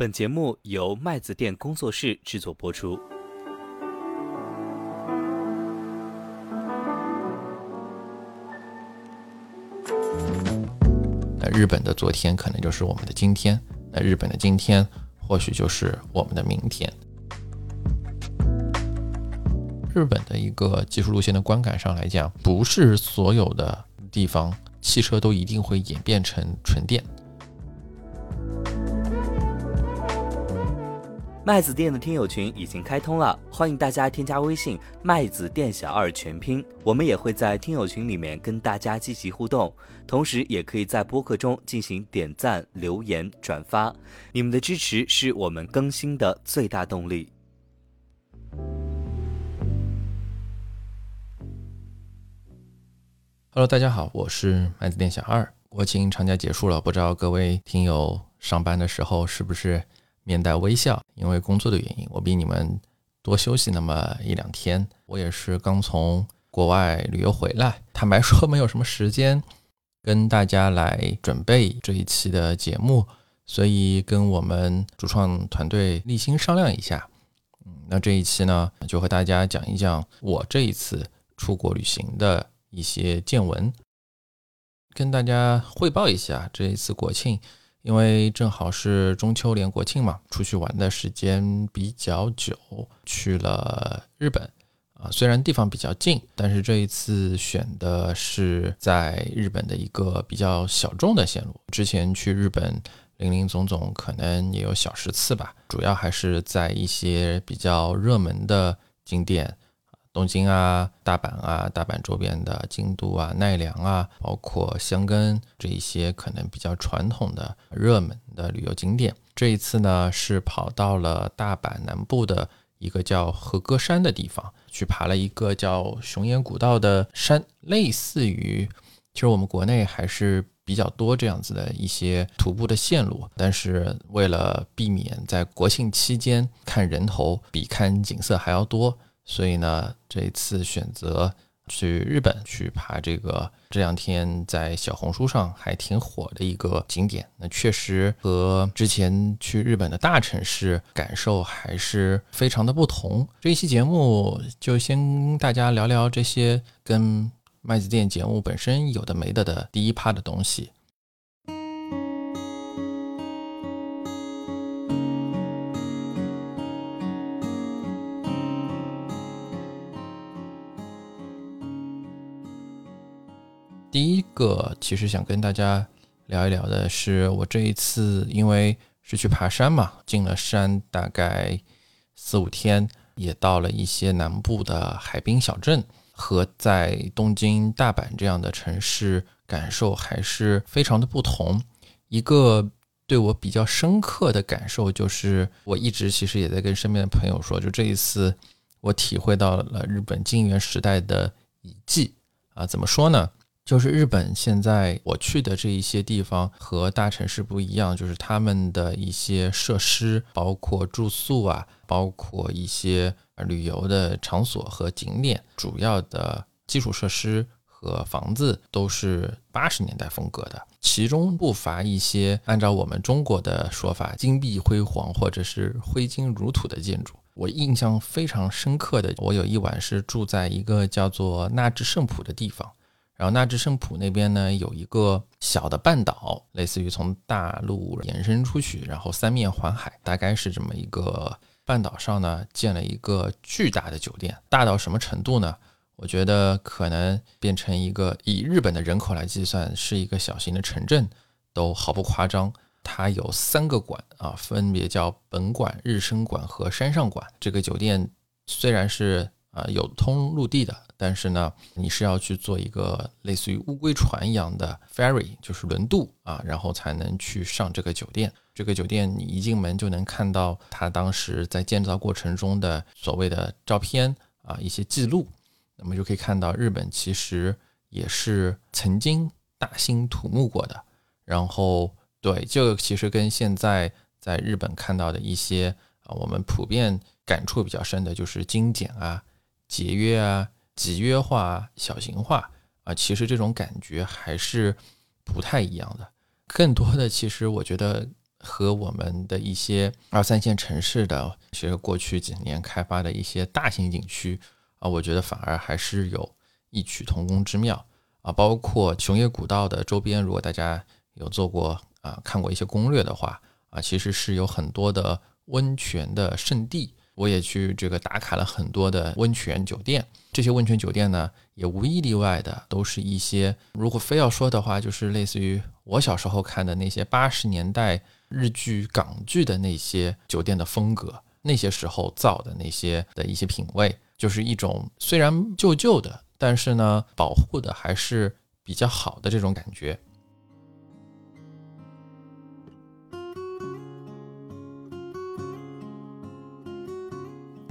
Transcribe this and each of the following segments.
本节目由麦子店工作室制作播出。那日本的昨天可能就是我们的今天，那日本的今天或许就是我们的明天。日本的一个技术路线的观感上来讲，不是所有的地方汽车都一定会演变成纯电。麦子店的听友群已经开通了，欢迎大家添加微信“麦子店小二全拼”，我们也会在听友群里面跟大家积极互动，同时也可以在播客中进行点赞、留言、转发，你们的支持是我们更新的最大动力。Hello，大家好，我是麦子店小二。国庆长假结束了，不知道各位听友上班的时候是不是？面带微笑，因为工作的原因，我比你们多休息那么一两天。我也是刚从国外旅游回来，坦白说没有什么时间跟大家来准备这一期的节目，所以跟我们主创团队立心商量一下。嗯，那这一期呢，就和大家讲一讲我这一次出国旅行的一些见闻，跟大家汇报一下这一次国庆。因为正好是中秋连国庆嘛，出去玩的时间比较久，去了日本啊。虽然地方比较近，但是这一次选的是在日本的一个比较小众的线路。之前去日本林林总总，可能也有小十次吧，主要还是在一些比较热门的景点。东京啊，大阪啊，大阪周边的京都啊、奈良啊，包括箱根这一些可能比较传统的热门的旅游景点。这一次呢，是跑到了大阪南部的一个叫和歌山的地方，去爬了一个叫熊野古道的山，类似于，其实我们国内还是比较多这样子的一些徒步的线路，但是为了避免在国庆期间看人头比看景色还要多。所以呢，这一次选择去日本去爬这个这两天在小红书上还挺火的一个景点，那确实和之前去日本的大城市感受还是非常的不同。这一期节目就先大家聊聊这些跟麦子店节目本身有的没的的第一趴的东西。个其实想跟大家聊一聊的是，我这一次因为是去爬山嘛，进了山大概四五天，也到了一些南部的海滨小镇，和在东京、大阪这样的城市感受还是非常的不同。一个对我比较深刻的感受就是，我一直其实也在跟身边的朋友说，就这一次我体会到了日本金元时代的遗迹啊，怎么说呢？就是日本现在我去的这一些地方和大城市不一样，就是他们的一些设施，包括住宿啊，包括一些旅游的场所和景点，主要的基础设施和房子都是八十年代风格的，其中不乏一些按照我们中国的说法金碧辉煌或者是挥金如土的建筑。我印象非常深刻的，我有一晚是住在一个叫做纳智圣浦的地方。然后纳智圣浦那边呢，有一个小的半岛，类似于从大陆延伸出去，然后三面环海，大概是这么一个半岛上呢，建了一个巨大的酒店，大到什么程度呢？我觉得可能变成一个以日本的人口来计算，是一个小型的城镇，都毫不夸张。它有三个馆啊，分别叫本馆、日升馆和山上馆。这个酒店虽然是啊有通陆地的。但是呢，你是要去做一个类似于乌龟船一样的 ferry，就是轮渡啊，然后才能去上这个酒店。这个酒店你一进门就能看到它当时在建造过程中的所谓的照片啊，一些记录。那么就可以看到日本其实也是曾经大兴土木过的。然后对，这个其实跟现在在日本看到的一些啊，我们普遍感触比较深的就是精简啊、节约啊。集约化、小型化啊，其实这种感觉还是不太一样的。更多的，其实我觉得和我们的一些二三线城市的，其实过去几年开发的一些大型景区啊，我觉得反而还是有异曲同工之妙啊。包括熊野古道的周边，如果大家有做过啊看过一些攻略的话啊，其实是有很多的温泉的圣地。我也去这个打卡了很多的温泉酒店，这些温泉酒店呢，也无一例外的都是一些，如果非要说的话，就是类似于我小时候看的那些八十年代日剧、港剧的那些酒店的风格，那些时候造的那些的一些品味，就是一种虽然旧旧的，但是呢，保护的还是比较好的这种感觉。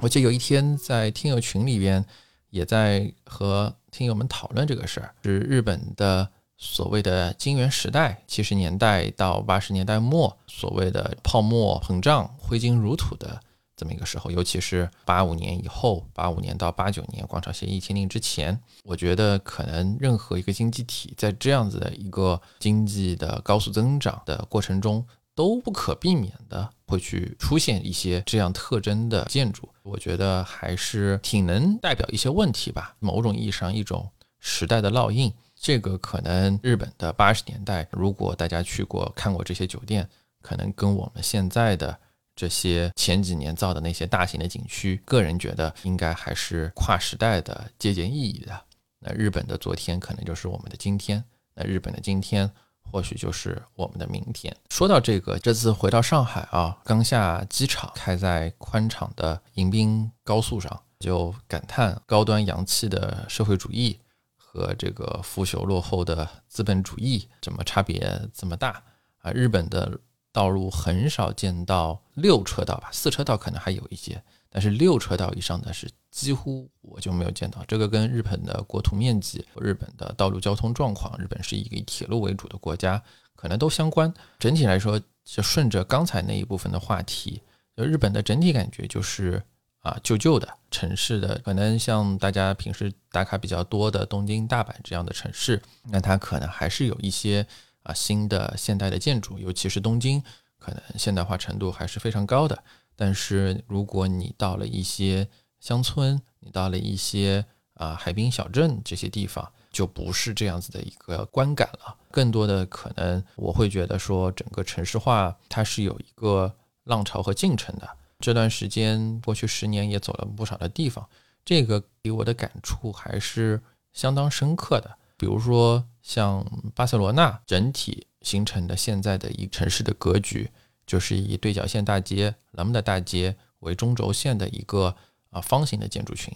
我记得有一天在听友群里边，也在和听友们讨论这个事儿，是日本的所谓的金元时代，七十年代到八十年代末，所谓的泡沫膨胀、挥金如土的这么一个时候，尤其是八五年以后，八五年到八九年广场协议签订之前，我觉得可能任何一个经济体在这样子的一个经济的高速增长的过程中。都不可避免的会去出现一些这样特征的建筑，我觉得还是挺能代表一些问题吧。某种意义上，一种时代的烙印。这个可能日本的八十年代，如果大家去过看过这些酒店，可能跟我们现在的这些前几年造的那些大型的景区，个人觉得应该还是跨时代的借鉴意义的。那日本的昨天可能就是我们的今天，那日本的今天。或许就是我们的明天。说到这个，这次回到上海啊，刚下机场，开在宽敞的迎宾高速上，就感叹高端洋气的社会主义和这个腐朽落后的资本主义怎么差别这么大啊？日本的道路很少见到六车道吧，四车道可能还有一些，但是六车道以上的是。几乎我就没有见到这个跟日本的国土面积、日本的道路交通状况，日本是一个以铁路为主的国家，可能都相关。整体来说，就顺着刚才那一部分的话题，就日本的整体感觉就是啊，旧旧的城市的，可能像大家平时打卡比较多的东京、大阪这样的城市，那它可能还是有一些啊新的现代的建筑，尤其是东京，可能现代化程度还是非常高的。但是如果你到了一些乡村，你到了一些啊海滨小镇这些地方，就不是这样子的一个观感了。更多的可能，我会觉得说，整个城市化它是有一个浪潮和进程的。这段时间，过去十年也走了不少的地方，这个给我的感触还是相当深刻的。比如说，像巴塞罗那整体形成的现在的一城市的格局，就是以对角线大街、兰姆的大街为中轴线的一个。啊，方形的建筑群，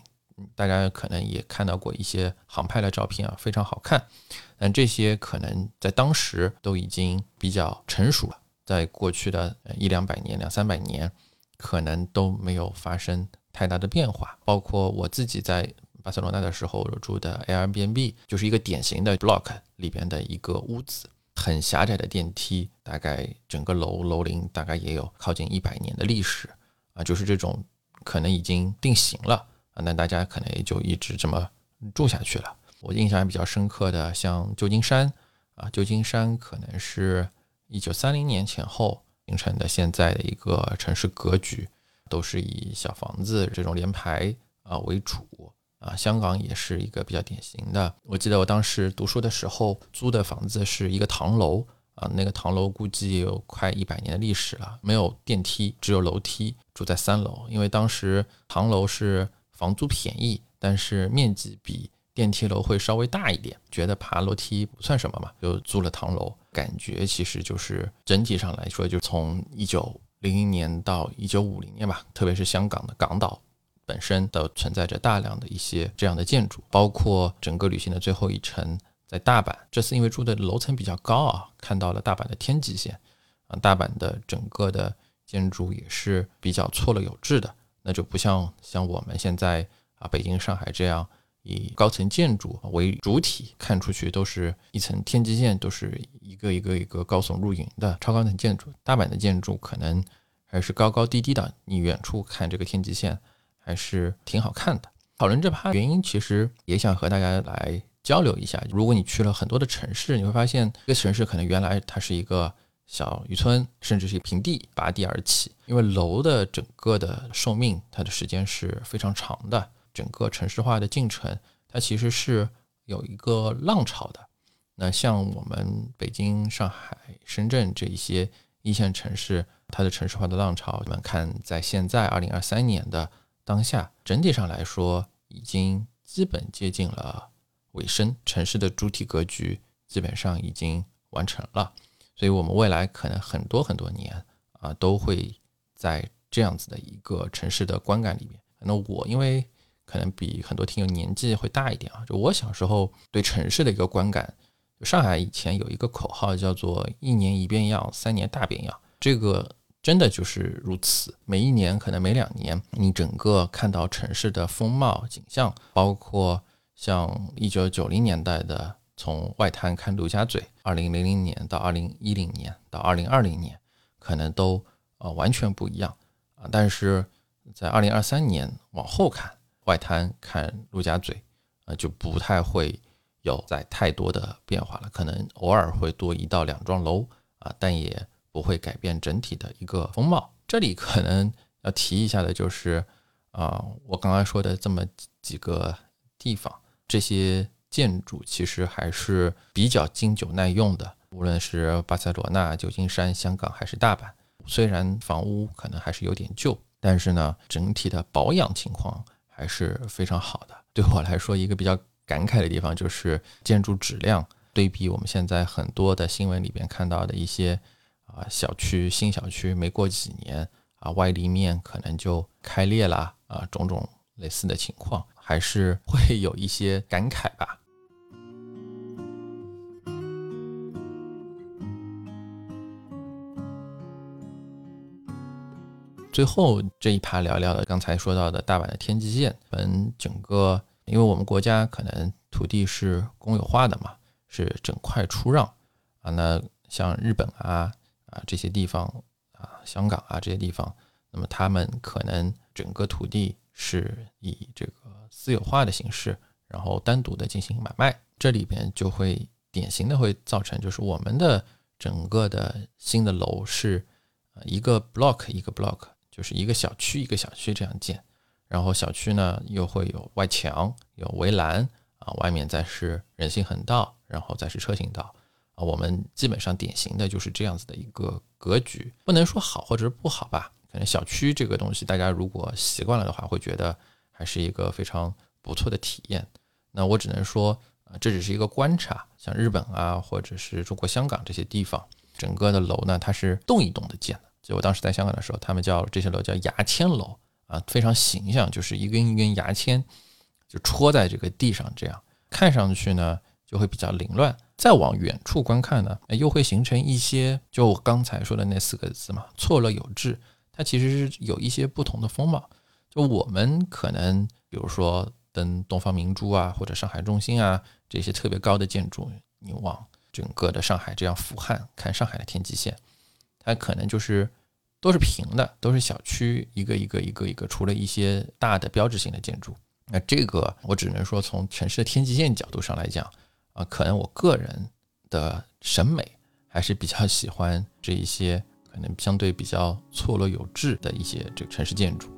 大家可能也看到过一些航拍的照片啊，非常好看。但这些可能在当时都已经比较成熟了，在过去的一两百年、两三百年，可能都没有发生太大的变化。包括我自己在巴塞罗那的时候住的 Airbnb，就是一个典型的 block 里边的一个屋子，很狭窄的电梯，大概整个楼楼龄大概也有靠近一百年的历史啊，就是这种。可能已经定型了啊，那大家可能也就一直这么住下去了。我印象比较深刻的，像旧金山啊，旧金山可能是一九三零年前后形成的现在的一个城市格局，都是以小房子这种连排啊为主啊。香港也是一个比较典型的。我记得我当时读书的时候租的房子是一个唐楼。啊，那个唐楼估计有快一百年的历史了，没有电梯，只有楼梯，住在三楼。因为当时唐楼是房租便宜，但是面积比电梯楼会稍微大一点，觉得爬楼梯不算什么嘛，就租了唐楼。感觉其实就是整体上来说，就从一九零零年到一九五零年吧，特别是香港的港岛本身都存在着大量的一些这样的建筑，包括整个旅行的最后一程。在大阪，这次因为住的楼层比较高啊，看到了大阪的天际线啊，大阪的整个的建筑也是比较错落有致的，那就不像像我们现在啊北京、上海这样以高层建筑为主体，看出去都是一层天际线，都是一个一个一个高耸入云的超高层建筑。大阪的建筑可能还是高高低低的，你远处看这个天际线还是挺好看的。讨论这趴原因，其实也想和大家来。交流一下，如果你去了很多的城市，你会发现，一个城市可能原来它是一个小渔村，甚至是平地拔地而起。因为楼的整个的寿命，它的时间是非常长的，整个城市化的进程，它其实是有一个浪潮的。那像我们北京、上海、深圳这一些一线城市，它的城市化的浪潮，我们看在现在二零二三年的当下，整体上来说已经基本接近了尾声，城市的主体格局基本上已经完成了，所以我们未来可能很多很多年啊，都会在这样子的一个城市的观感里面。那我因为可能比很多听友年纪会大一点啊，就我小时候对城市的一个观感。上海以前有一个口号叫做“一年一变样，三年大变样”，这个真的就是如此。每一年可能每两年，你整个看到城市的风貌景象，包括像一九九零年代的从外滩看陆家嘴，二零零零年到二零一零年到二零二零年，可能都呃完全不一样啊。但是在二零二三年往后看，外滩看陆家嘴，呃就不太会。有在太多的变化了，可能偶尔会多一到两幢楼啊，但也不会改变整体的一个风貌。这里可能要提一下的就是啊，我刚刚说的这么几个地方，这些建筑其实还是比较经久耐用的。无论是巴塞罗那、旧金山、香港还是大阪，虽然房屋可能还是有点旧，但是呢，整体的保养情况还是非常好的。对我来说，一个比较。感慨的地方就是建筑质量对比我们现在很多的新闻里边看到的一些啊小区新小区，没过几年啊外立面可能就开裂了啊种种类似的情况，还是会有一些感慨吧。最后这一趴聊聊的刚才说到的大阪的天际线，嗯，整个。因为我们国家可能土地是公有化的嘛，是整块出让啊。那像日本啊啊这些地方啊，香港啊这些地方，那么他们可能整个土地是以这个私有化的形式，然后单独的进行买卖。这里边就会典型的会造成，就是我们的整个的新的楼是一个 block 一个 block，就是一个小区一个小区这样建。然后小区呢又会有外墙、有围栏啊，外面再是人行横道，然后再是车行道啊。我们基本上典型的就是这样子的一个格局，不能说好或者是不好吧。可能小区这个东西，大家如果习惯了的话，会觉得还是一个非常不错的体验。那我只能说啊，这只是一个观察。像日本啊，或者是中国香港这些地方，整个的楼呢，它是栋一栋的建的。就我当时在香港的时候，他们叫这些楼叫牙签楼。啊，非常形象，就是一根一根牙签，就戳在这个地上，这样看上去呢就会比较凌乱。再往远处观看呢，又会形成一些，就我刚才说的那四个字嘛，错落有致。它其实是有一些不同的风貌。就我们可能，比如说登东方明珠啊，或者上海中心啊这些特别高的建筑，你往整个的上海这样俯瞰看上海的天际线，它可能就是。都是平的，都是小区，一个一个一个一个，除了一些大的标志性的建筑。那这个我只能说，从城市的天际线角度上来讲，啊，可能我个人的审美还是比较喜欢这一些可能相对比较错落有致的一些这个城市建筑。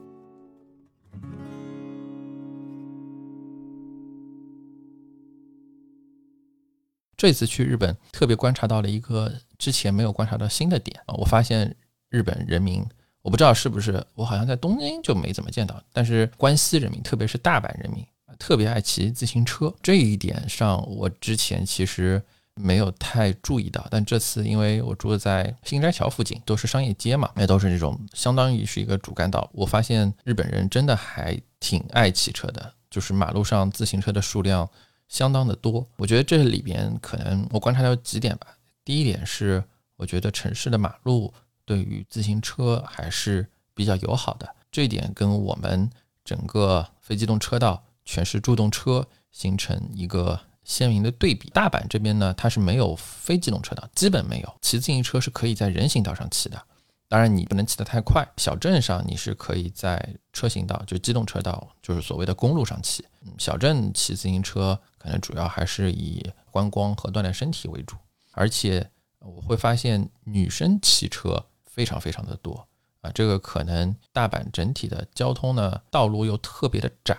这次去日本，特别观察到了一个之前没有观察到新的点啊，我发现。日本人民，我不知道是不是，我好像在东京就没怎么见到。但是关西人民，特别是大阪人民特别爱骑自行车。这一点上，我之前其实没有太注意到。但这次，因为我住在新斋桥附近，都是商业街嘛，那都是那种相当于是一个主干道。我发现日本人真的还挺爱骑车的，就是马路上自行车的数量相当的多。我觉得这里边可能我观察到几点吧。第一点是，我觉得城市的马路。对于自行车还是比较友好的，这一点跟我们整个非机动车道全是助动车形成一个鲜明的对比。大阪这边呢，它是没有非机动车道，基本没有。骑自行车是可以在人行道上骑的，当然你不能骑得太快。小镇上你是可以在车行道，就机动车道，就是所谓的公路上骑。小镇骑自行车可能主要还是以观光和锻炼身体为主，而且。我会发现女生骑车非常非常的多啊。这个可能大阪整体的交通呢，道路又特别的窄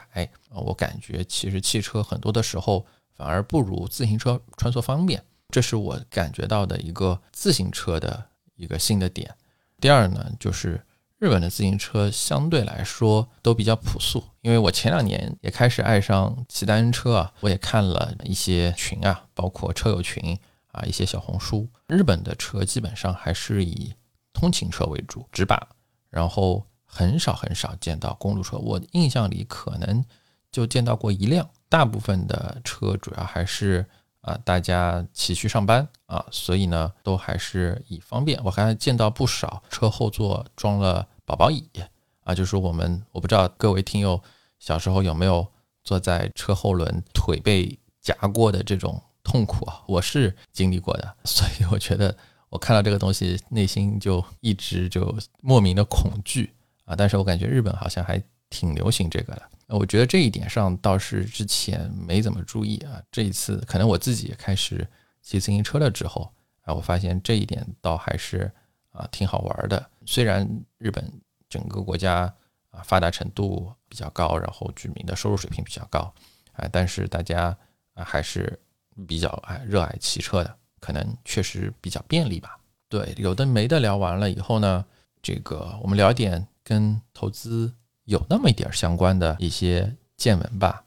啊，我感觉其实汽车很多的时候反而不如自行车穿梭方便，这是我感觉到的一个自行车的一个新的点。第二呢，就是日本的自行车相对来说都比较朴素，因为我前两年也开始爱上骑单车啊，我也看了一些群啊，包括车友群啊，一些小红书。日本的车基本上还是以通勤车为主，直把，然后很少很少见到公路车。我印象里可能就见到过一辆，大部分的车主要还是。啊，大家骑去上班啊，所以呢，都还是以方便。我还见到不少车后座装了宝宝椅啊，就是我们我不知道各位听友小时候有没有坐在车后轮腿被夹过的这种痛苦啊，我是经历过的，所以我觉得我看到这个东西内心就一直就莫名的恐惧啊。但是我感觉日本好像还挺流行这个的。我觉得这一点上倒是之前没怎么注意啊，这一次可能我自己也开始骑自行车了之后啊，我发现这一点倒还是啊挺好玩的。虽然日本整个国家啊发达程度比较高，然后居民的收入水平比较高啊，但是大家啊还是比较爱热爱骑车的，可能确实比较便利吧。对，有的没的聊完了以后呢，这个我们聊点跟投资。有那么一点相关的一些见闻吧。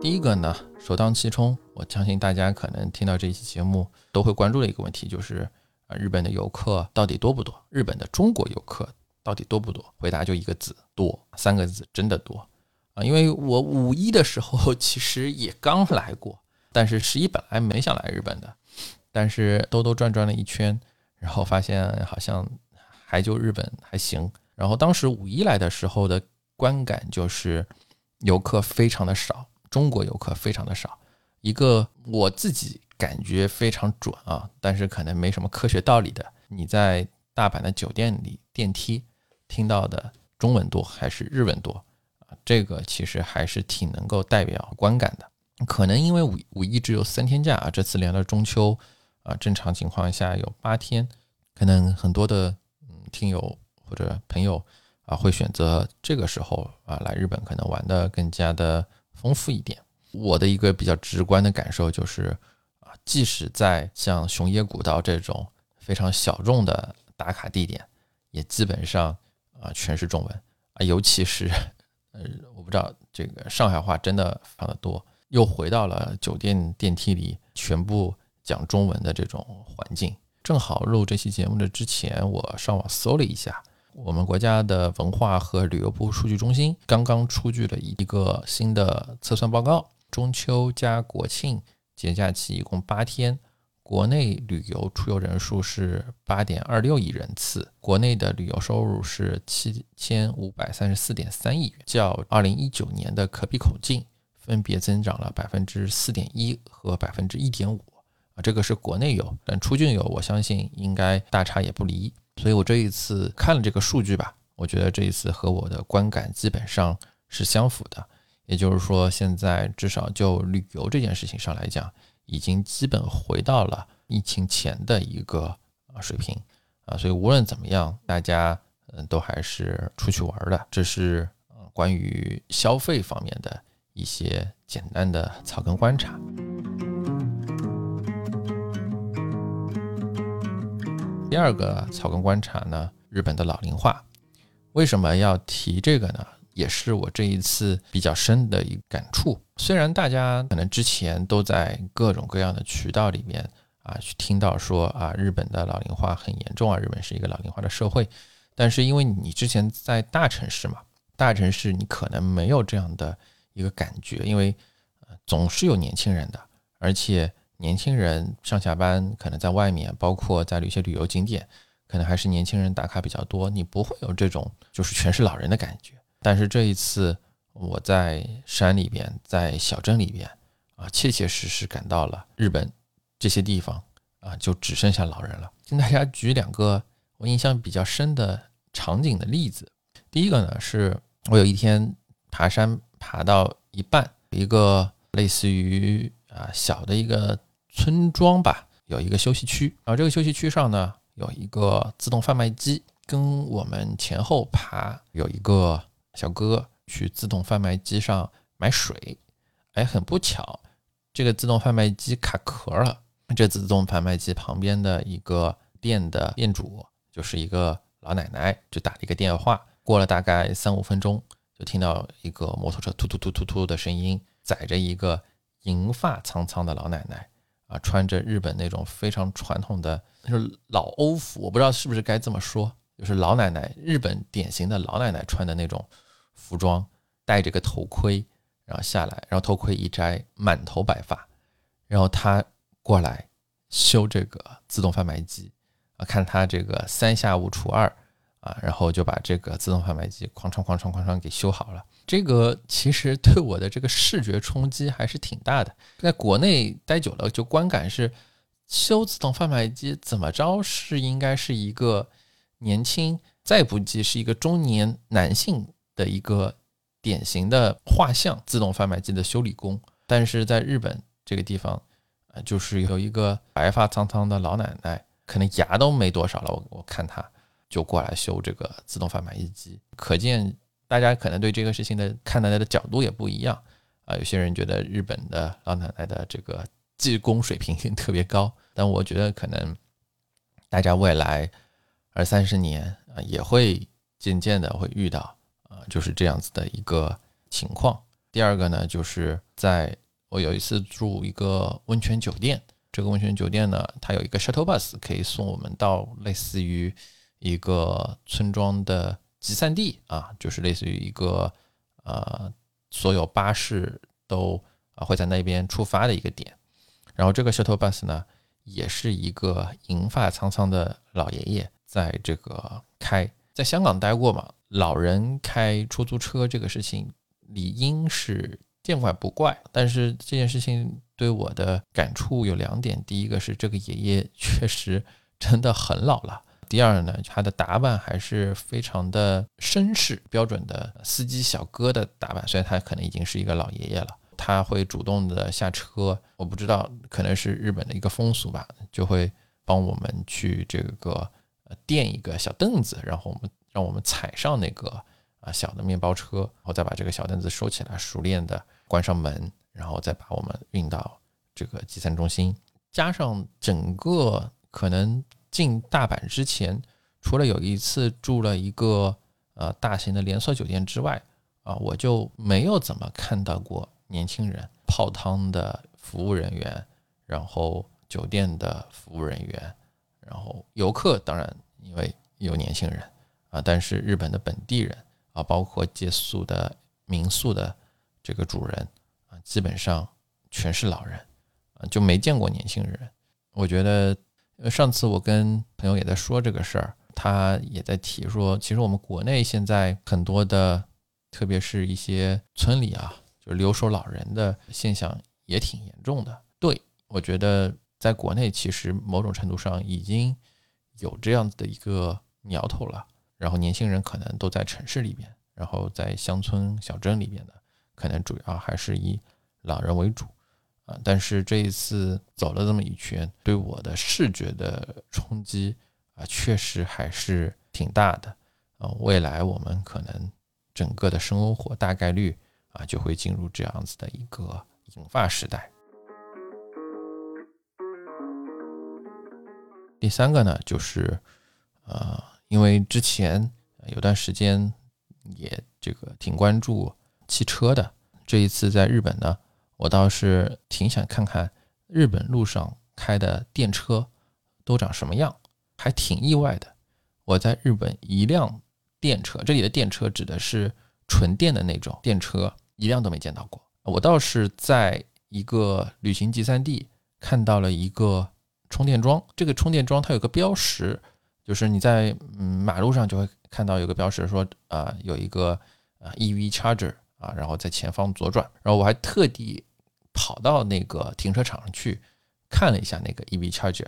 第一个呢，首当其冲，我相信大家可能听到这一期节目都会关注的一个问题，就是啊，日本的游客到底多不多？日本的中国游客到底多不多？回答就一个字：多。三个字，真的多啊！因为我五一的时候其实也刚来过，但是十一本来没想来日本的。但是兜兜转转了一圈，然后发现好像还就日本还行。然后当时五一来的时候的观感就是游客非常的少，中国游客非常的少。一个我自己感觉非常准啊，但是可能没什么科学道理的。你在大阪的酒店里电梯听到的中文多还是日文多啊？这个其实还是挺能够代表观感的。可能因为五五一只有三天假啊，这次连了中秋。啊，正常情况下有八天，可能很多的嗯听友或者朋友啊会选择这个时候啊来日本，可能玩的更加的丰富一点。我的一个比较直观的感受就是啊，即使在像熊野古道这种非常小众的打卡地点，也基本上啊全是中文啊，尤其是呃我不知道这个上海话真的非常的多，又回到了酒店电梯里全部。讲中文的这种环境，正好录这期节目的之前，我上网搜了一下，我们国家的文化和旅游部数据中心刚刚出具了一个新的测算报告，中秋加国庆节假期一共八天，国内旅游出游人数是八点二六亿人次，国内的旅游收入是七千五百三十四点三亿元，较二零一九年的可比口径分别增长了百分之四点一和百分之一点五。啊，这个是国内游，但出境游我相信应该大差也不离。所以我这一次看了这个数据吧，我觉得这一次和我的观感基本上是相符的。也就是说，现在至少就旅游这件事情上来讲，已经基本回到了疫情前的一个水平啊。所以无论怎么样，大家嗯都还是出去玩的。这是关于消费方面的一些简单的草根观察。第二个草根观察呢，日本的老龄化，为什么要提这个呢？也是我这一次比较深的一个感触。虽然大家可能之前都在各种各样的渠道里面啊去听到说啊日本的老龄化很严重啊，日本是一个老龄化的社会，但是因为你之前在大城市嘛，大城市你可能没有这样的一个感觉，因为总是有年轻人的，而且。年轻人上下班可能在外面，包括在一些旅游景点，可能还是年轻人打卡比较多，你不会有这种就是全是老人的感觉。但是这一次我在山里边，在小镇里边啊，切切实实感到了日本这些地方啊，就只剩下老人了。跟大家举两个我印象比较深的场景的例子。第一个呢，是我有一天爬山。爬到一半，一个类似于啊小的一个村庄吧，有一个休息区，然后这个休息区上呢有一个自动贩卖机，跟我们前后爬有一个小哥去自动贩卖机上买水，哎，很不巧，这个自动贩卖机卡壳了。这自动贩卖机旁边的一个店的店主就是一个老奶奶，就打了一个电话。过了大概三五分钟，就听到一个摩托车突突突突突的声音，载着一个银发苍苍的老奶奶啊，穿着日本那种非常传统的，就是老欧服，我不知道是不是该这么说，就是老奶奶日本典型的老奶奶穿的那种服装，戴着个头盔，然后下来，然后头盔一摘，满头白发，然后他过来修这个自动贩卖机啊，看他这个三下五除二。啊，然后就把这个自动贩卖机哐哐哐哐哐哐给修好了。这个其实对我的这个视觉冲击还是挺大的。在国内待久了，就观感是修自动贩卖机怎么着是应该是一个年轻，再不济是一个中年男性的一个典型的画像。自动贩卖机的修理工，但是在日本这个地方，啊，就是有一个白发苍苍的老奶奶，可能牙都没多少了。我我看她。就过来修这个自动贩卖机，可见大家可能对这个事情的看待的角度也不一样啊。有些人觉得日本的老奶奶的这个技工水平特别高，但我觉得可能大家未来二三十年啊也会渐渐的会遇到，就是这样子的一个情况。第二个呢，就是在我有一次住一个温泉酒店，这个温泉酒店呢，它有一个 shuttle bus 可以送我们到类似于。一个村庄的集散地啊，就是类似于一个呃，所有巴士都啊会在那边出发的一个点。然后这个 shuttle bus 呢，也是一个银发苍苍的老爷爷在这个开。在香港待过嘛，老人开出租车这个事情理应是见怪不怪。但是这件事情对我的感触有两点：第一个是这个爷爷确实真的很老了。第二呢，他的打扮还是非常的绅士，标准的司机小哥的打扮。虽然他可能已经是一个老爷爷了，他会主动的下车。我不知道，可能是日本的一个风俗吧，就会帮我们去这个垫一个小凳子，然后我们让我们踩上那个啊小的面包车，然后再把这个小凳子收起来，熟练的关上门，然后再把我们运到这个集散中心。加上整个可能。进大阪之前，除了有一次住了一个呃大型的连锁酒店之外，啊，我就没有怎么看到过年轻人泡汤的服务人员，然后酒店的服务人员，然后游客，当然因为有年轻人啊，但是日本的本地人啊，包括借宿的民宿的这个主人啊，基本上全是老人啊，就没见过年轻人。我觉得。呃，上次我跟朋友也在说这个事儿，他也在提说，其实我们国内现在很多的，特别是一些村里啊，就是留守老人的现象也挺严重的。对我觉得，在国内其实某种程度上已经有这样子的一个苗头了。然后年轻人可能都在城市里边，然后在乡村小镇里边的，可能主要还是以老人为主。啊，但是这一次走了这么一圈，对我的视觉的冲击啊，确实还是挺大的啊。未来我们可能整个的生活大概率啊，就会进入这样子的一个银发时代。第三个呢，就是呃，因为之前有段时间也这个挺关注汽车的，这一次在日本呢。我倒是挺想看看日本路上开的电车都长什么样，还挺意外的。我在日本一辆电车，这里的电车指的是纯电的那种电车，一辆都没见到过。我倒是在一个旅行集散地看到了一个充电桩，这个充电桩它有个标识，就是你在嗯马路上就会看到有个标识说啊有一个啊 EV charger。啊，然后在前方左转，然后我还特地跑到那个停车场去看了一下那个 EV charger，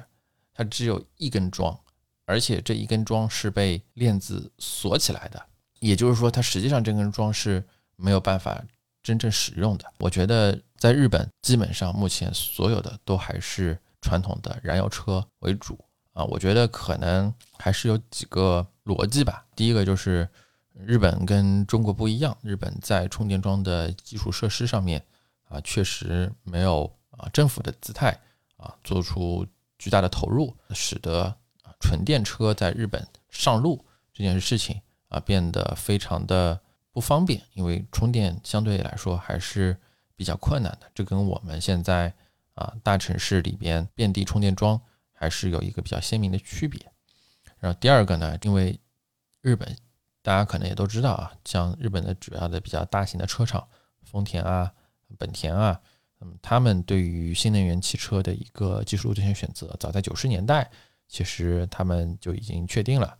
它只有一根桩，而且这一根桩是被链子锁起来的，也就是说，它实际上这根桩是没有办法真正使用的。我觉得在日本，基本上目前所有的都还是传统的燃油车为主啊。我觉得可能还是有几个逻辑吧。第一个就是日本跟中国不一样，日本在充电桩的基础设施上面啊，确实没有啊政府的姿态啊做出巨大的投入，使得啊纯电车在日本上路这件事情啊变得非常的。不方便，因为充电相对来说还是比较困难的。这跟我们现在啊大城市里边遍地充电桩还是有一个比较鲜明的区别。然后第二个呢，因为日本大家可能也都知道啊，像日本的主要的比较大型的车厂，丰田啊、本田啊，嗯他们对于新能源汽车的一个技术路线选择，早在九十年代其实他们就已经确定了，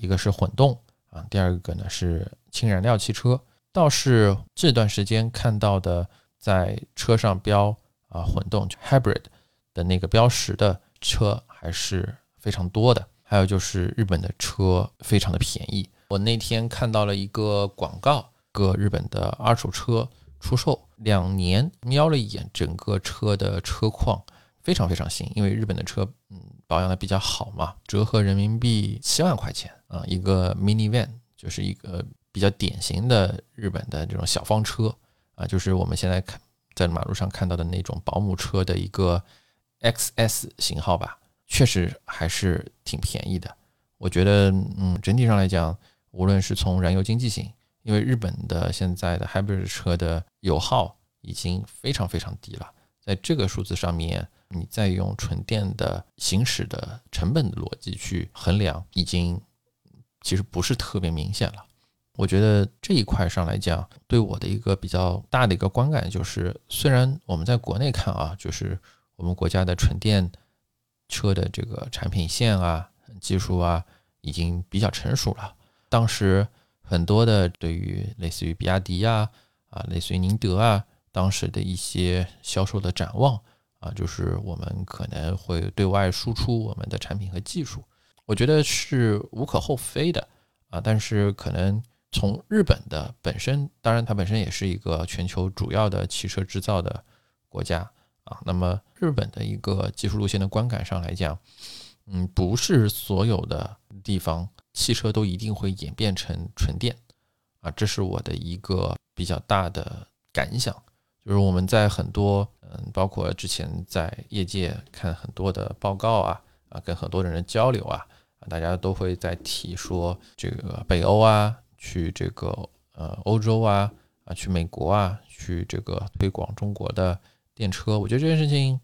一个是混动。啊，第二个呢是氢燃料汽车，倒是这段时间看到的在车上标啊混动 hybrid 的那个标识的车还是非常多的。还有就是日本的车非常的便宜，我那天看到了一个广告，个日本的二手车出售，两年瞄了一眼整个车的车况非常非常新，因为日本的车嗯保养的比较好嘛，折合人民币七万块钱。啊，一个 mini van 就是一个比较典型的日本的这种小方车啊，就是我们现在看在马路上看到的那种保姆车的一个 XS 型号吧，确实还是挺便宜的。我觉得，嗯，整体上来讲，无论是从燃油经济性，因为日本的现在的 hybrid 车的油耗已经非常非常低了，在这个数字上面，你再用纯电的行驶的成本的逻辑去衡量，已经。其实不是特别明显了，我觉得这一块上来讲，对我的一个比较大的一个观感就是，虽然我们在国内看啊，就是我们国家的纯电车的这个产品线啊、技术啊，已经比较成熟了。当时很多的对于类似于比亚迪呀、啊类似于宁德啊，当时的一些销售的展望啊，就是我们可能会对外输出我们的产品和技术。我觉得是无可厚非的啊，但是可能从日本的本身，当然它本身也是一个全球主要的汽车制造的国家啊。那么日本的一个技术路线的观感上来讲，嗯，不是所有的地方汽车都一定会演变成纯电啊，这是我的一个比较大的感想。就是我们在很多嗯，包括之前在业界看很多的报告啊啊，跟很多人的交流啊。大家都会在提说这个北欧啊，去这个呃欧洲啊啊，去美国啊，去这个推广中国的电车。我觉得这件事情，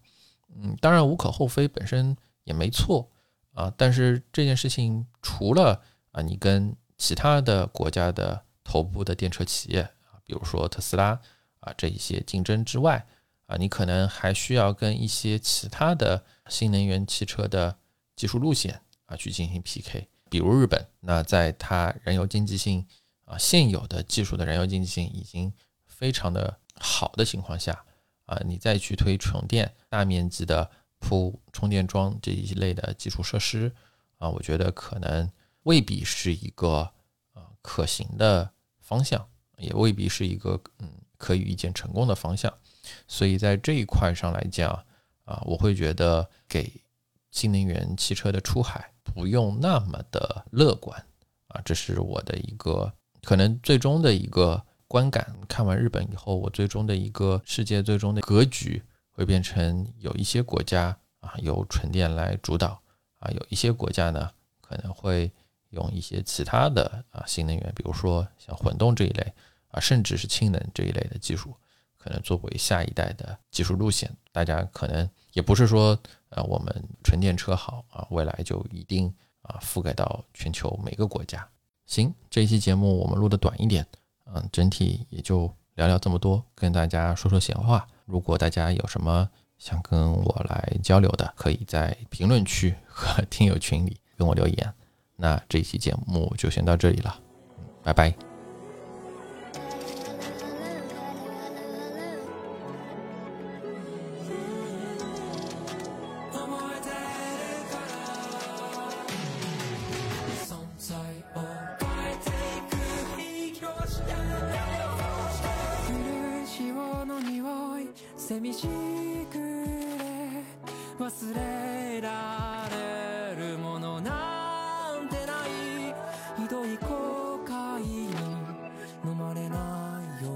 嗯，当然无可厚非，本身也没错啊。但是这件事情除了啊，你跟其他的国家的头部的电车企业啊，比如说特斯拉啊这一些竞争之外啊，你可能还需要跟一些其他的新能源汽车的技术路线。啊，去进行 PK，比如日本，那在它燃油经济性啊现有的技术的燃油经济性已经非常的好的情况下，啊，你再去推纯电，大面积的铺充电桩这一类的基础设施，啊，我觉得可能未必是一个啊可行的方向，也未必是一个嗯可以预见成功的方向，所以在这一块上来讲，啊，我会觉得给新能源汽车的出海。不用那么的乐观啊，这是我的一个可能最终的一个观感。看完日本以后，我最终的一个世界最终的格局会变成有一些国家啊由纯电来主导啊，有一些国家呢可能会用一些其他的啊新能源，比如说像混动这一类啊，甚至是氢能这一类的技术，可能作为下一代的技术路线。大家可能也不是说。啊，我们纯电车好啊，未来就一定啊覆盖到全球每个国家。行，这一期节目我们录的短一点，嗯，整体也就聊聊这么多，跟大家说说闲话。如果大家有什么想跟我来交流的，可以在评论区和 听友群里跟我留言。那这一期节目就先到这里了，拜拜。寂しくれ忘れられるものなんてないひどい後悔に飲まれないよ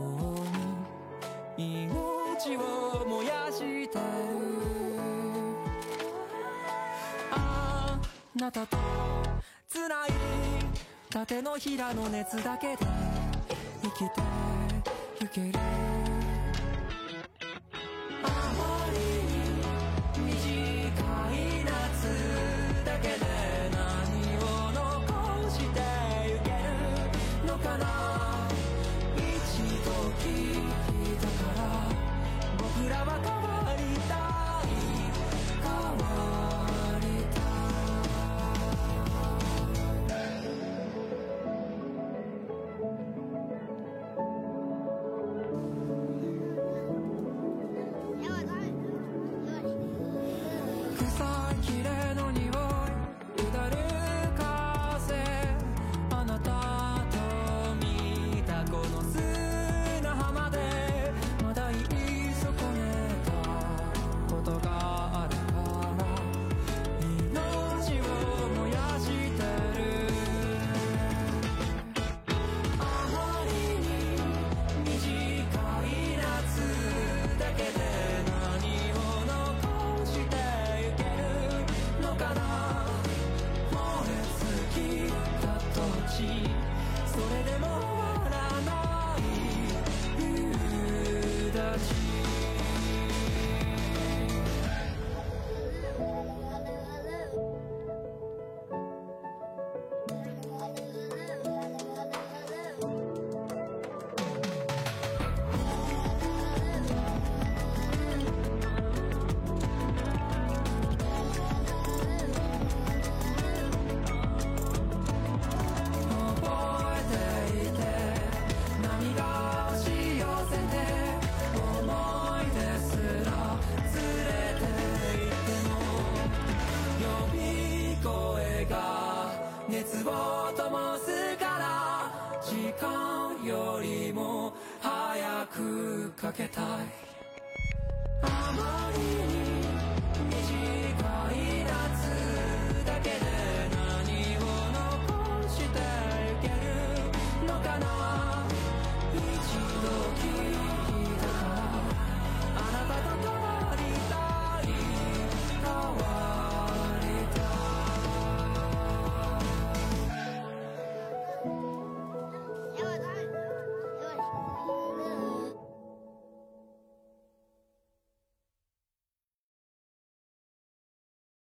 うに命を燃やしてるあなたと繋い縦のひらの熱だけで生きてゆける Cause I get out